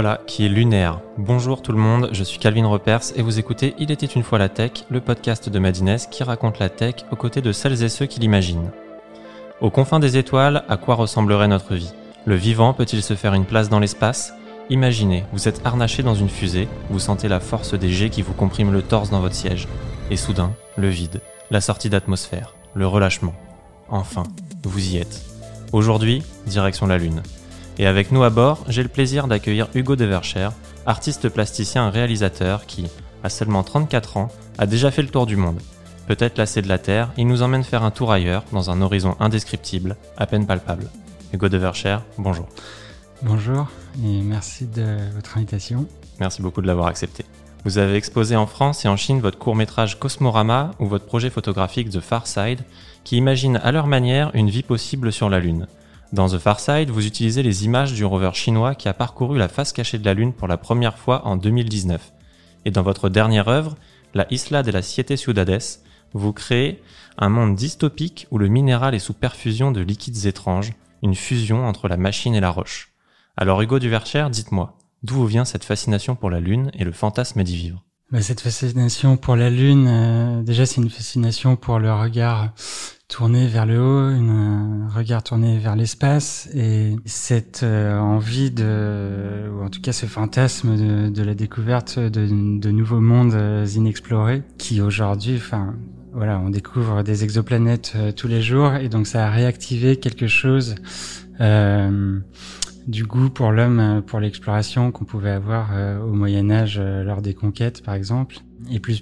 voilà qui est lunaire. Bonjour tout le monde, je suis Calvin Repers et vous écoutez Il était une fois la tech, le podcast de Madines qui raconte la tech aux côtés de celles et ceux qui l'imaginent. Aux confins des étoiles, à quoi ressemblerait notre vie? Le vivant peut-il se faire une place dans l'espace? Imaginez, vous êtes harnaché dans une fusée, vous sentez la force des jets qui vous compriment le torse dans votre siège. Et soudain, le vide, la sortie d'atmosphère, le relâchement. Enfin, vous y êtes. Aujourd'hui, direction la Lune. Et avec nous à bord, j'ai le plaisir d'accueillir Hugo Devercher, artiste plasticien et réalisateur qui, à seulement 34 ans, a déjà fait le tour du monde. Peut-être lassé de la Terre, il nous emmène faire un tour ailleurs, dans un horizon indescriptible, à peine palpable. Hugo Devercher, bonjour. Bonjour et merci de votre invitation. Merci beaucoup de l'avoir accepté. Vous avez exposé en France et en Chine votre court-métrage Cosmorama ou votre projet photographique The Far Side, qui imagine à leur manière une vie possible sur la Lune. Dans The Far Side, vous utilisez les images du rover chinois qui a parcouru la face cachée de la Lune pour la première fois en 2019. Et dans votre dernière œuvre, La Isla de la Siete Ciudades, vous créez un monde dystopique où le minéral est sous perfusion de liquides étranges, une fusion entre la machine et la roche. Alors Hugo Duvercher, dites-moi, d'où vient cette fascination pour la Lune et le fantasme d'y vivre? Bah, Cette fascination pour la Lune, euh, déjà c'est une fascination pour le regard tourné vers le haut, un regard tourné vers l'espace et cette euh, envie de, ou en tout cas ce fantasme de, de la découverte de, de, nouveaux mondes euh, inexplorés qui aujourd'hui, enfin voilà, on découvre des exoplanètes tous les jours et donc ça a réactivé quelque chose euh, du goût pour l'homme, euh, pour l'exploration qu'on pouvait avoir euh, au Moyen Âge euh, lors des conquêtes, par exemple. Et plus,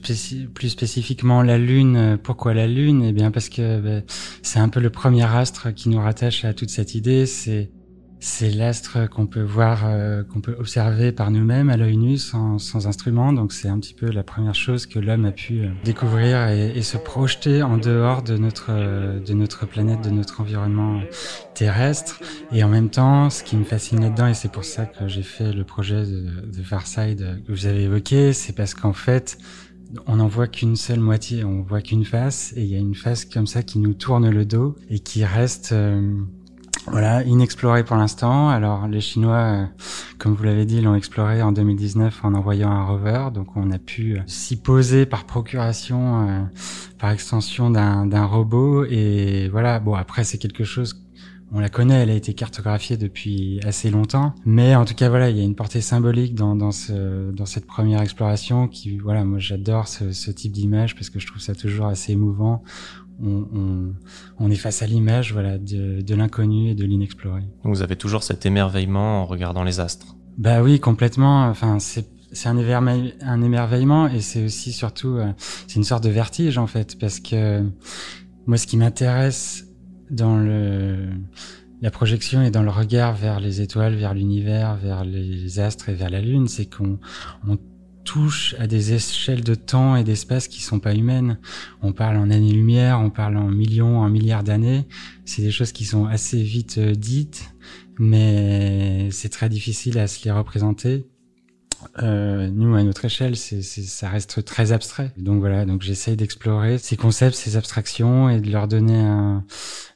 plus spécifiquement la Lune. Pourquoi la Lune? Eh bien parce que ben, c'est un peu le premier astre qui nous rattache à toute cette idée. C'est c'est l'astre qu'on peut voir, euh, qu'on peut observer par nous-mêmes à l'œil nu, sans, sans instrument. Donc c'est un petit peu la première chose que l'homme a pu euh, découvrir et, et, se projeter en dehors de notre euh, de notre planète, de notre environnement terrestre. Et en même temps, ce qui me fascine là-dedans, et c'est pour ça que j'ai fait le projet de, de Farside que vous avez évoqué, c'est parce qu'en fait, on n'en voit qu'une seule moitié, on voit qu'une face, et il y a une face comme ça qui nous tourne le dos et qui reste voilà, inexploré pour l'instant. Alors les Chinois, euh, comme vous l'avez dit, l'ont exploré en 2019 en envoyant un rover. Donc on a pu euh, s'y poser par procuration, euh, par extension d'un robot. Et voilà, bon après c'est quelque chose on la connaît, elle a été cartographiée depuis assez longtemps, mais en tout cas voilà, il y a une portée symbolique dans, dans, ce, dans cette première exploration qui voilà, moi j'adore ce, ce type d'image parce que je trouve ça toujours assez émouvant on, on, est face à l'image voilà, de, de l'inconnu et de l'inexploré. Vous avez toujours cet émerveillement en regardant les astres. Bah oui, complètement. Enfin, c'est c'est un, un émerveillement et c'est aussi surtout euh, c'est une sorte de vertige en fait parce que moi ce qui m'intéresse dans le la projection et dans le regard vers les étoiles, vers l'univers, vers les astres et vers la lune, c'est qu'on on touche à des échelles de temps et d'espace qui sont pas humaines. On parle en années-lumière, on parle en millions, en milliards d'années. C'est des choses qui sont assez vite euh, dites, mais c'est très difficile à se les représenter. Euh, nous, à notre échelle, c'est, ça reste très abstrait. Donc voilà, donc j'essaye d'explorer ces concepts, ces abstractions et de leur donner un,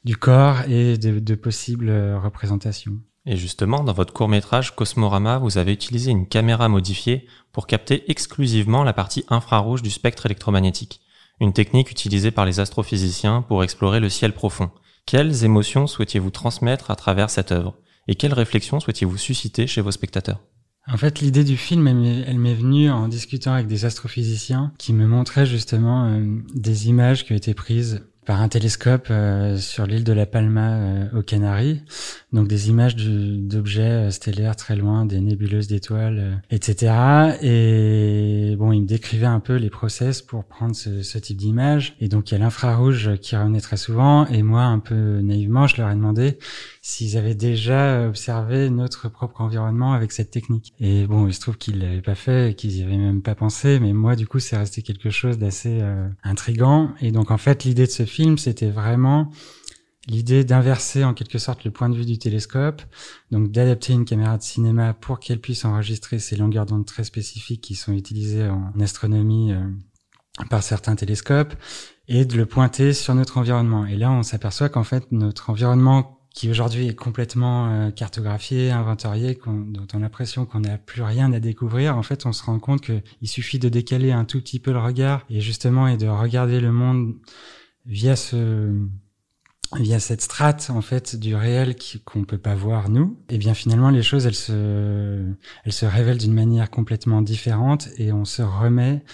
du corps et de, de possibles euh, représentations. Et justement, dans votre court-métrage Cosmorama, vous avez utilisé une caméra modifiée pour capter exclusivement la partie infrarouge du spectre électromagnétique, une technique utilisée par les astrophysiciens pour explorer le ciel profond. Quelles émotions souhaitiez-vous transmettre à travers cette œuvre? Et quelles réflexions souhaitiez-vous susciter chez vos spectateurs? En fait, l'idée du film, elle m'est venue en discutant avec des astrophysiciens qui me montraient justement euh, des images qui ont été prises par un télescope euh, sur l'île de la Palma euh, aux Canaries, donc des images d'objets euh, stellaires très loin, des nébuleuses d'étoiles, etc. Et bon, il me décrivait un peu les process pour prendre ce, ce type d'image. Et donc il y a l'infrarouge qui revenait très souvent. Et moi, un peu naïvement, je leur ai demandé s'ils avaient déjà observé notre propre environnement avec cette technique. Et bon, il se trouve qu'ils l'avaient pas fait, qu'ils y avaient même pas pensé. Mais moi, du coup, c'est resté quelque chose d'assez euh, intrigant. Et donc, en fait, l'idée de ce film, c'était vraiment l'idée d'inverser en quelque sorte le point de vue du télescope, donc d'adapter une caméra de cinéma pour qu'elle puisse enregistrer ces longueurs d'onde très spécifiques qui sont utilisées en astronomie euh, par certains télescopes, et de le pointer sur notre environnement. Et là, on s'aperçoit qu'en fait, notre environnement qui aujourd'hui est complètement euh, cartographié, inventorié, dont on a l'impression qu'on n'a plus rien à découvrir, en fait, on se rend compte qu'il suffit de décaler un tout petit peu le regard et justement et de regarder le monde via ce via cette strate en fait du réel qu'on peut pas voir nous et bien finalement les choses elles se elles se révèlent d'une manière complètement différente et on se remet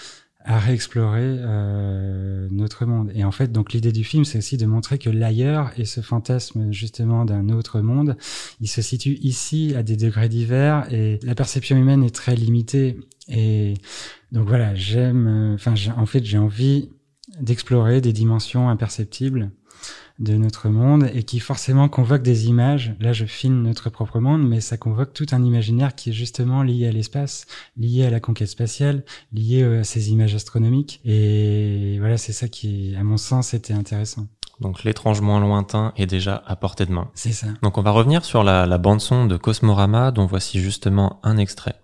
à réexplorer euh, notre monde. Et en fait, donc l'idée du film, c'est aussi de montrer que l'ailleurs et ce fantasme justement d'un autre monde, il se situe ici à des degrés divers et la perception humaine est très limitée. Et donc voilà, j'aime, enfin, en fait, j'ai envie d'explorer des dimensions imperceptibles de notre monde et qui forcément convoque des images. Là, je filme notre propre monde, mais ça convoque tout un imaginaire qui est justement lié à l'espace, lié à la conquête spatiale, lié euh, à ces images astronomiques. Et voilà, c'est ça qui, à mon sens, était intéressant. Donc l'étrangement lointain est déjà à portée de main. C'est ça. Donc on va revenir sur la, la bande son de Cosmorama, dont voici justement un extrait.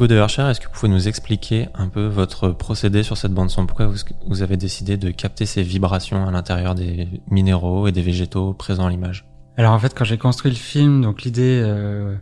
Hugo de Hercher, est-ce que vous pouvez nous expliquer un peu votre procédé sur cette bande son? Pourquoi vous, avez décidé de capter ces vibrations à l'intérieur des minéraux et des végétaux présents à l'image? Alors en fait, quand j'ai construit le film, donc l'idée euh,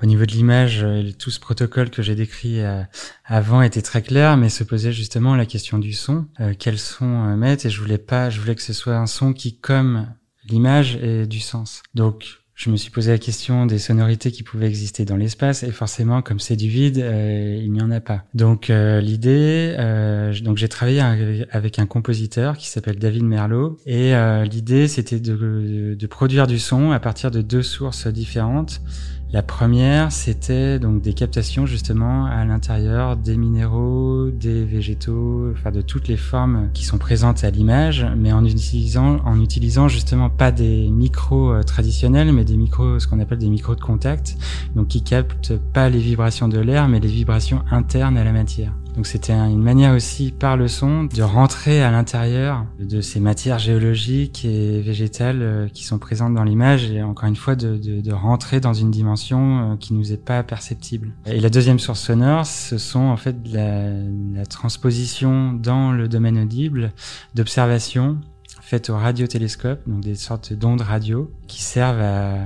au niveau de l'image, euh, tout ce protocole que j'ai décrit euh, avant était très clair, mais se posait justement la question du son, quel son mettre, et je voulais pas, je voulais que ce soit un son qui, comme l'image, ait du sens. Donc je me suis posé la question des sonorités qui pouvaient exister dans l'espace et forcément comme c'est du vide euh, il n'y en a pas. Donc euh, l'idée euh, j'ai travaillé avec un compositeur qui s'appelle David Merlot et l'idée c'était de, produire du son à partir de deux sources différentes la première, c'était donc des captations justement à l'intérieur des minéraux, des végétaux, enfin de toutes les formes qui sont présentes à l'image, mais en utilisant, en utilisant justement pas des micros euh, traditionnels, mais des micros, ce qu'on appelle des micros de contact, donc qui captent pas les vibrations de l'air, mais les vibrations internes à la matière. Donc c'était une manière aussi par le son de rentrer à l'intérieur de ces matières géologiques et végétales euh, qui sont présentes dans l'image et encore une fois de, de, de, rentrer dans une dimension euh, qui nous est pas perceptible. Et la deuxième source sonore, ce sont en fait la, la transposition dans le domaine audible d'observations faites au radiotélescope, donc des sortes d'ondes radio qui servent à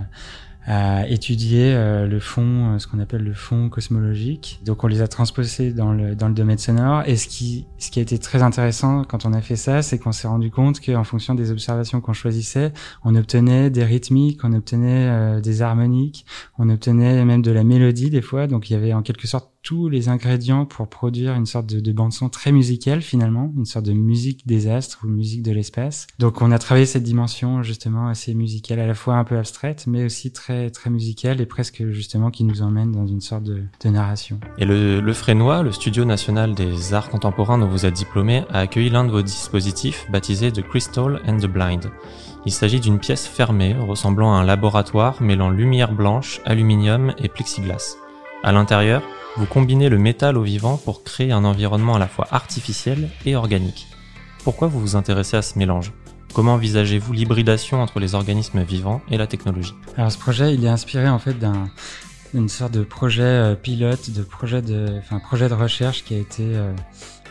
à étudier euh, le fond, euh, ce qu'on appelle le fond cosmologique. Donc on les a transposés dans le, dans le domaine sonore. Et ce qui, ce qui a été très intéressant quand on a fait ça, c'est qu'on s'est rendu compte qu'en fonction des observations qu'on choisissait, on obtenait des rythmiques, on obtenait euh, des harmoniques, on obtenait même de la mélodie des fois. Donc il y avait en quelque sorte tous les ingrédients pour produire une sorte de, de bande son très musicale finalement, une sorte de musique des astres ou musique de l'espace. Donc on a travaillé cette dimension justement assez musicale, à la fois un peu abstraite, mais aussi très très musicale et presque justement qui nous emmène dans une sorte de, de narration. Et le, le Frénois, le Studio national des arts contemporains dont vous êtes diplômé, a accueilli l'un de vos dispositifs baptisé The Crystal and the Blind. Il s'agit d'une pièce fermée ressemblant à un laboratoire mêlant lumière blanche, aluminium et plexiglas. À l'intérieur, vous combinez le métal au vivant pour créer un environnement à la fois artificiel et organique. Pourquoi vous vous intéressez à ce mélange? Comment envisagez-vous l'hybridation entre les organismes vivants et la technologie? Alors ce projet, il est inspiré en fait d'un une sorte de projet euh, pilote, de projet de, enfin projet de recherche qui a été euh,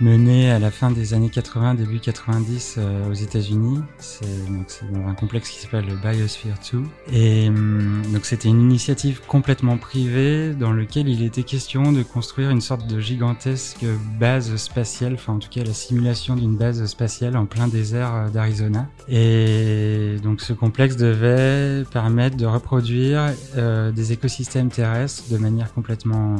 mené à la fin des années 80, début 90 euh, aux États-Unis. C'est un complexe qui s'appelle le Biosphere 2. Et hum, donc c'était une initiative complètement privée dans lequel il était question de construire une sorte de gigantesque base spatiale, enfin en tout cas la simulation d'une base spatiale en plein désert euh, d'Arizona. Et donc ce complexe devait permettre de reproduire euh, des écosystèmes terrestres de manière complètement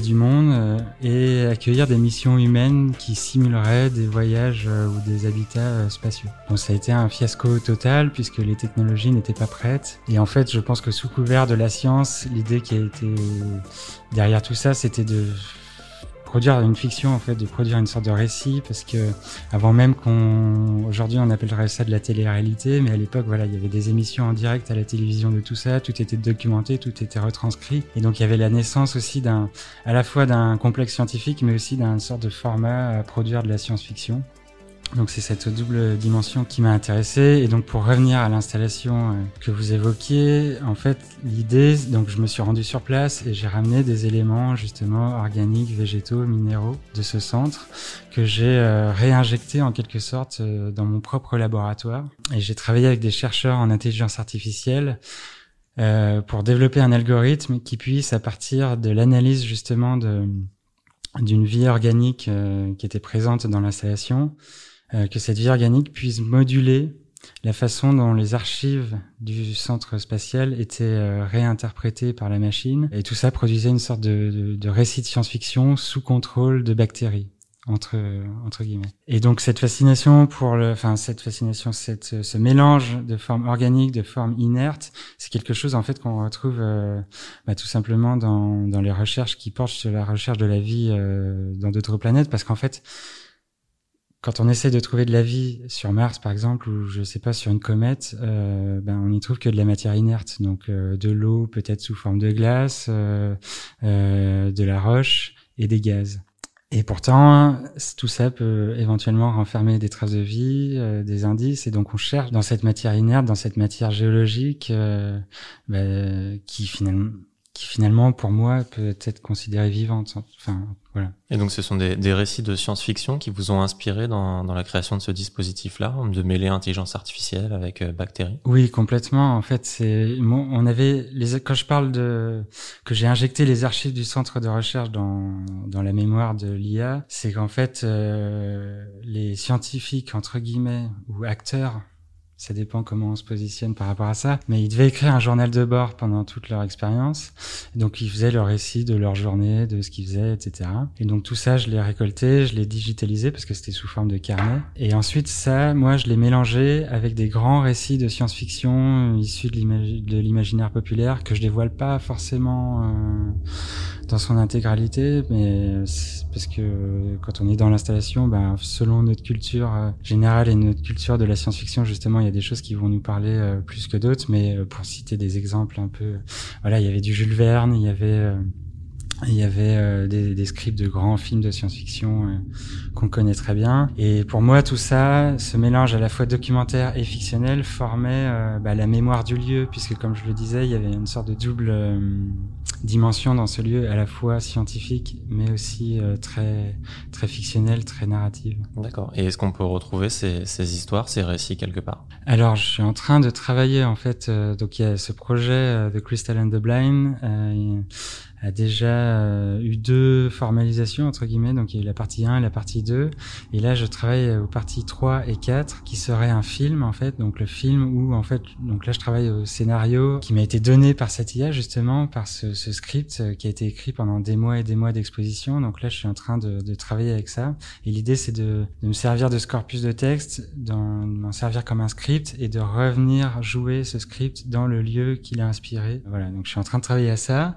du monde euh, et accueillir des missions humaines qui simuleraient des voyages euh, ou des habitats euh, spatiaux. Bon, ça a été un fiasco total puisque les technologies n'étaient pas prêtes. Et en fait, je pense que sous couvert de la science, l'idée qui a été derrière tout ça, c'était de produire une fiction en fait, de produire une sorte de récit parce que avant même qu'on, aujourd'hui on appellerait ça de la télé-réalité, mais à l'époque voilà, il y avait des émissions en direct à la télévision de tout ça, tout était documenté, tout était retranscrit, et donc il y avait la naissance aussi d'un, à la fois d'un complexe scientifique, mais aussi d'un sorte de format à produire de la science-fiction. Donc c'est cette double dimension qui m'a intéressé. Et donc pour revenir à l'installation euh, que vous évoquiez, en fait l'idée, donc je me suis rendu sur place et j'ai ramené des éléments justement organiques, végétaux, minéraux de ce centre que j'ai euh, réinjecté en quelque sorte euh, dans mon propre laboratoire. Et j'ai travaillé avec des chercheurs en intelligence artificielle pour développer un algorithme qui puisse, à partir de l'analyse justement d'une vie organique qui était présente dans l'installation, euh, que cette vie organique puisse moduler la façon dont les archives du centre spatial étaient euh, réinterprétées par la machine. Et tout ça produisait une sorte de, de, de récit de science-fiction sous contrôle de bactéries entre entre guillemets. Et donc cette fascination pour le, enfin cette fascination, cette ce mélange de formes organiques, de formes inertes, c'est quelque chose en fait qu'on retrouve euh, bah, tout simplement dans dans les recherches qui portent sur la recherche de la vie euh, dans d'autres planètes, parce qu'en fait quand on essaie de trouver de la vie sur Mars, par exemple, ou je sais pas sur une comète, euh, ben on y trouve que de la matière inerte, donc euh, de l'eau peut-être sous forme de glace, euh, euh, de la roche et des gaz. Et pourtant, tout ça peut éventuellement renfermer des traces de vie, des indices, et donc on cherche dans cette matière inerte, dans cette matière géologique, ben, qui finalement qui finalement pour moi peut être considérée vivante. Enfin, voilà. Et donc ce sont des, des récits de science-fiction qui vous ont inspiré dans, dans la création de ce dispositif-là, de mêler intelligence artificielle avec euh, bactéries? Oui, complètement. En fait, c'est on avait les quand je parle de que j'ai injecté les archives du centre de recherche dans dans la mémoire de l'IA, c'est qu'en fait euh, les scientifiques entre guillemets ou acteurs ça dépend comment on se positionne par rapport à ça. Mais ils devaient écrire un journal de bord pendant toute leur expérience. Donc ils faisaient leur récit de leur journée, de ce qu'ils faisaient, etc. Et donc tout ça, je l'ai récolté, je l'ai digitalisé parce que c'était sous forme de carnet. Et ensuite ça, moi, je l'ai mélangé avec des grands récits de science-fiction issus de l'imaginaire populaire que je dévoile pas forcément euh, dans son intégralité, mais parce que quand on est dans l'installation, ben, selon notre culture euh, générale et notre culture de la science-fiction, justement, il y a des choses qui vont nous parler euh, plus que d'autres. Mais euh, pour citer des exemples un peu, voilà, il y avait du Jules Verne, il y avait il y avait des, scripts de grands films de science-fiction qu'on connaît très bien. Et pour moi, tout ça, ce mélange à la fois documentaire et fictionnel formait bah, la mémoire du lieu, puisque comme je le disais, il y avait une sorte de double dimension dans ce lieu, à la fois scientifique, mais aussi très très fictionnel, très narrative. D'accord. Et est-ce qu'on peut retrouver ces, ces, histoires, ces récits quelque part? Alors, je suis en train de travailler en fait. donc, il y a ce projet The Crystal and the Blind a déjà euh, eu deux formalisations entre guillemets. Donc il y a eu la partie 1 et la partie 2 et là je travaille aux parties 3 et 4 qui serait un film en fait. Donc le film où en fait donc là je travaille au scénario qui m'a été donné par cette IA justement par ce, ce, script euh, qui a été écrit pendant des mois et des mois d'exposition. Donc là je suis en train de, de travailler avec ça. Et l'idée c'est de, de, me servir de ce corpus de texte d'en servir comme un script et de revenir jouer ce script dans le lieu qui l'a inspiré. Voilà donc je suis en train de travailler à ça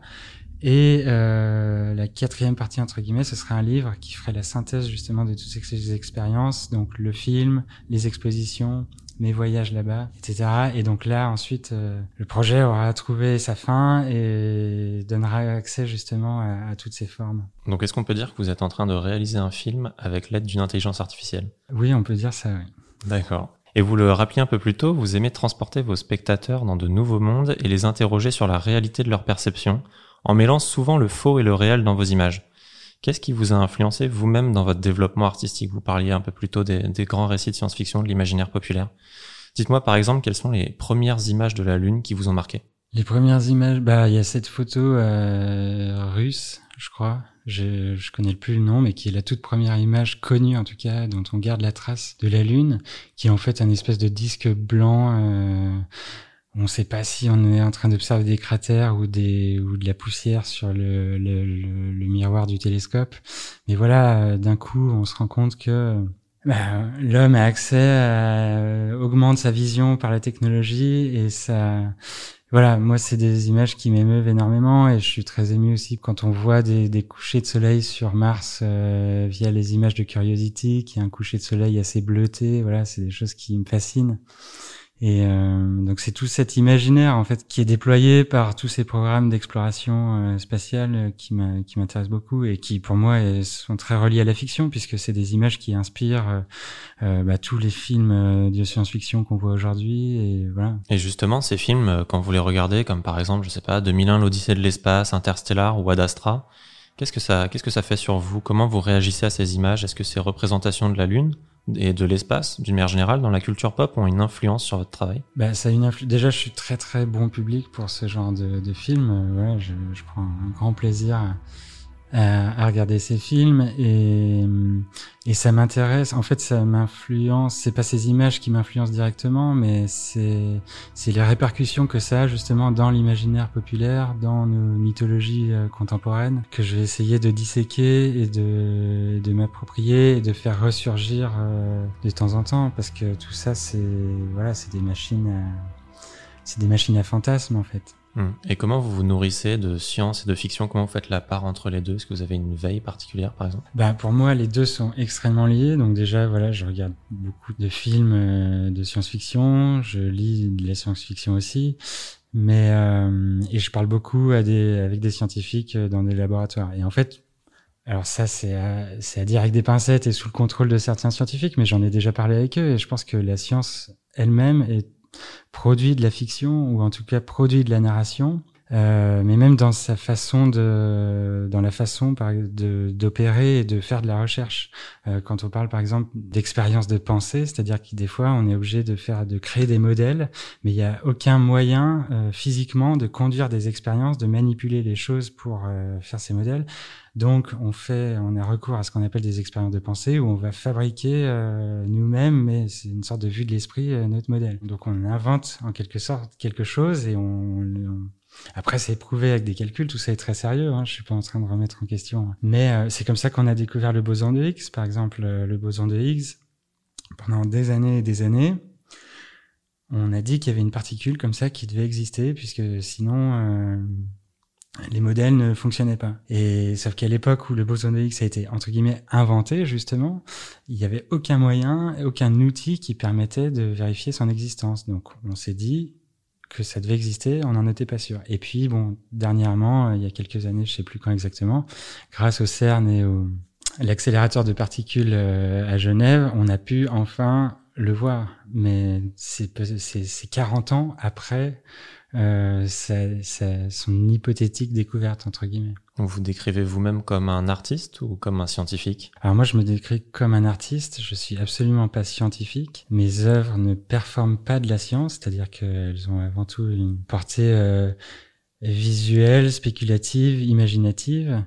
et euh, la quatrième partie, entre guillemets, ce serait un livre qui ferait la synthèse justement de toutes ces expériences, donc le film, les expositions, mes voyages là-bas, etc. Et donc là, ensuite, euh, le projet aura trouvé sa fin et donnera accès justement à, à toutes ces formes. Donc est-ce qu'on peut dire que vous êtes en train de réaliser un film avec l'aide d'une intelligence artificielle? Oui, on peut dire ça, oui. D'accord. Et vous le rappeliez un peu plus tôt, vous aimez transporter vos spectateurs dans de nouveaux mondes et les interroger sur la réalité de leur perception en mêlant souvent le faux et le réel dans vos images. Qu'est-ce qui vous a influencé vous-même dans votre développement artistique? Vous parliez un peu plus tôt des, grands récits de science-fiction, de l'imaginaire populaire. Dites-moi par exemple quelles sont les premières images de la Lune qui vous ont marqué? Les premières images, bah il y a cette photo euh, russe, je crois. Je, je connais plus le nom, mais qui est la toute première image connue en tout cas, dont on garde la trace de la Lune, qui est en fait un espèce de disque blanc. Euh, on ne sait pas si on est en train d'observer des cratères ou des ou de la poussière sur le, le, le, miroir du télescope. Mais voilà, d'un coup, on se rend compte que bah, l'homme a accès, à, augmente sa vision par la technologie et ça voilà, moi c'est des images qui m'émeuvent énormément et je suis très ému aussi quand on voit des, des couchers de soleil sur Mars euh, via les images de Curiosity, qui est un coucher de soleil assez bleuté. Voilà, c'est des choses qui me fascinent. Et euh, donc c'est tout cet imaginaire en fait qui est déployé par tous ces programmes d'exploration euh, spatiale euh, qui m'intéressent beaucoup et qui pour moi sont très reliés à la fiction puisque c'est des images qui inspirent bah, tous les films de science-fiction qu'on voit aujourd'hui et voilà. Et justement ces films quand vous les regardez comme par exemple je sais pas 2001 l'Odyssée de l'espace, Interstellar ou Ad Astra, qu'est-ce que ça qu'est-ce que ça fait sur vous? Comment vous réagissez à ces images? Est-ce que c'est représentation de la Lune? Et de l'espace, d'une manière générale, dans la culture pop, ont une influence sur votre travail? Bah, ça a une Déjà, je suis très très bon public pour ce genre de, de film. Euh, ouais, je, je, prends un grand plaisir à, regarder ces films et, et ça m'intéresse. En fait, ça m'influence. C'est pas ces images qui m'influencent directement, mais c'est c'est les répercussions que ça a justement dans l'imaginaire populaire, dans nos mythologies euh, contemporaines, que je vais essayer de disséquer et de de m'approprier et de faire ressurgir euh, de temps en temps, parce que tout ça, c'est voilà, c'est des machines, c'est des machines à fantasmes en fait. Hmm. Et comment vous vous nourrissez de science et de fiction? Comment vous faites la part entre les deux? Est-ce que vous avez une veille particulière, par exemple? Bah, Pour moi, les deux sont extrêmement liés. Donc déjà, voilà, je regarde beaucoup de films euh, de science-fiction, je lis de la science-fiction aussi, mais euh, et je parle beaucoup à des, avec des scientifiques euh, dans des laboratoires. Et en fait, alors ça, c'est à, à dire avec des pincettes et sous le contrôle de certains scientifiques, mais j'en ai déjà parlé avec eux et je pense que la science elle-même est produit de la fiction ou en tout cas produit de la narration. Euh, mais même dans sa façon de, dans la façon d'opérer et de faire de la recherche. Euh, quand on parle par exemple d'expérience de pensée, c'est-à-dire que des fois on est obligé de faire, de créer des modèles, mais il n'y a aucun moyen euh, physiquement de conduire des expériences, de manipuler les choses pour euh, faire ces modèles. Donc, on fait, on a recours à ce qu'on appelle des expériences de pensée où on va fabriquer euh, nous-mêmes, mais c'est une sorte de vue de l'esprit, notre modèle. Donc, on invente en quelque sorte quelque chose et on, après, c'est prouvé avec des calculs, tout ça est très sérieux. Hein, je suis pas en train de remettre en question, mais euh, c'est comme ça qu'on a découvert le boson de Higgs, par exemple, le boson de Higgs. Pendant des années et des années, on a dit qu'il y avait une particule comme ça qui devait exister, puisque sinon les modèles ne fonctionnaient pas. Et sauf qu'à l'époque où le boson de Higgs a été entre guillemets inventé justement, il n'y avait aucun moyen, aucun outil qui permettait de vérifier son existence. Donc on s'est dit que ça devait exister, on n'en était pas sûr. Et puis bon, dernièrement, il y a quelques années, je sais plus quand exactement, grâce au CERN et au l'accélérateur de particules euh, à Genève, on a pu enfin le voir. Mais c'est 40 ans après euh, son hypothétique découverte entre guillemets. Vous vous décrivez vous-même comme un artiste ou comme un scientifique? Alors moi je me décris comme un artiste, je suis absolument pas scientifique. Mes œuvres ne performent pas de la science, c'est-à-dire qu'elles ont avant tout une portée euh, visuelle, spéculative, imaginative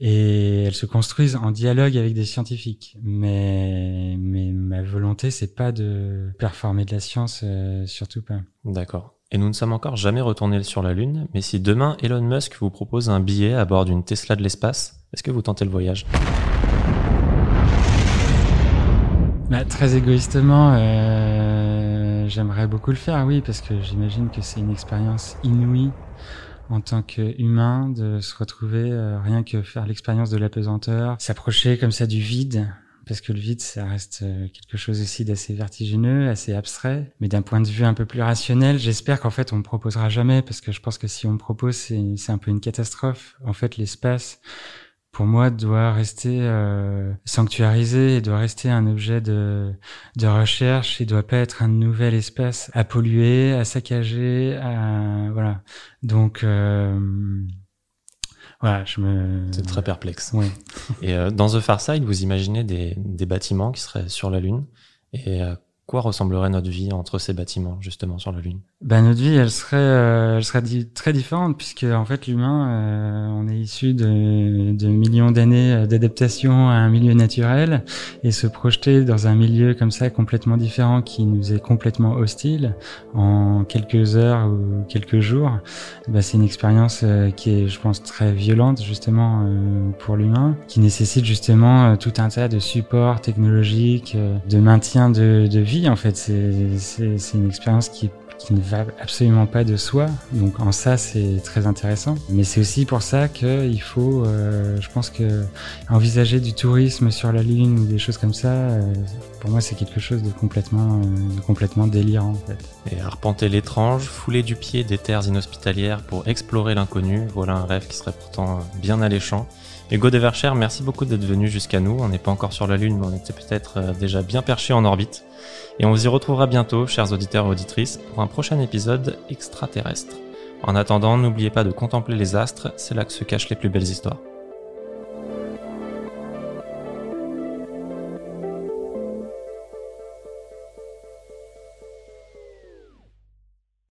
et elles se construisent en dialogue avec des scientifiques. Mais, mais ma volonté, c'est pas de performer de la science, euh, surtout pas. D'accord. Et nous ne sommes encore jamais retournés sur la Lune, mais si demain Elon Musk vous propose un billet à bord d'une Tesla de l'espace, est-ce que vous tentez le voyage? Bah, Très égoïstement, euh, j'aimerais beaucoup le faire, oui, parce que j'imagine que c'est une expérience inouïe en tant qu'humain de se retrouver euh, rien que faire l'expérience de l'apesanteur, s'approcher comme ça du vide, parce que le vide, ça reste euh, quelque chose aussi d'assez vertigineux, assez abstrait. Mais d'un point de vue un peu plus rationnel, j'espère qu'en fait, on me proposera jamais, parce que je pense que si on propose, c'est un peu une catastrophe. En fait, l'espace, pour moi, doit rester euh, sanctuarisé, et doit rester un objet de, de recherche, il doit pas être un nouvel espace à polluer, à saccager, à, voilà. Donc, euh, voilà, je me. C'est très perplexe. Oui. Et euh, dans The Far Side, vous imaginez des, des bâtiments qui seraient sur la Lune. Et euh, quoi ressemblerait notre vie entre ces bâtiments, justement, sur la Lune? Ben, Notre vie, elle serait, euh, elle serait très différente, puisque en fait, l'humain, euh, on est issu de, millions d'années euh, d'adaptation à un milieu naturel, et se projeter dans un milieu comme ça, complètement différent, qui nous est complètement hostile, en quelques heures ou quelques jours, ben, c'est une expérience qui est, je pense, très violente, justement, pour l'humain, qui nécessite justement tout un tas de supports technologiques, de maintien de vie en fait. C'est une expérience qui ne va absolument pas de soi. Donc en ça, c'est très intéressant. Mais c'est aussi pour ça qu'il faut, euh, je pense que envisager du tourisme sur la Lune ou des choses comme ça, euh, pour moi, c'est quelque chose de complètement, euh, complètement délirant. Et arpenter l'étrange, fouler du pied des terres inhospitalières pour explorer l'inconnu, voilà un rêve qui serait pourtant bien alléchant. Hugo Devercher, merci beaucoup d'être venu jusqu'à nous. On n'est pas encore sur la Lune, mais on était peut-être euh, déjà bien perché en orbite. Et on vous y retrouvera bientôt, chers auditeurs et auditrices, pour un prochain épisode extraterrestre. En attendant, n'oubliez pas de contempler les astres, c'est là que se cachent les plus belles histoires.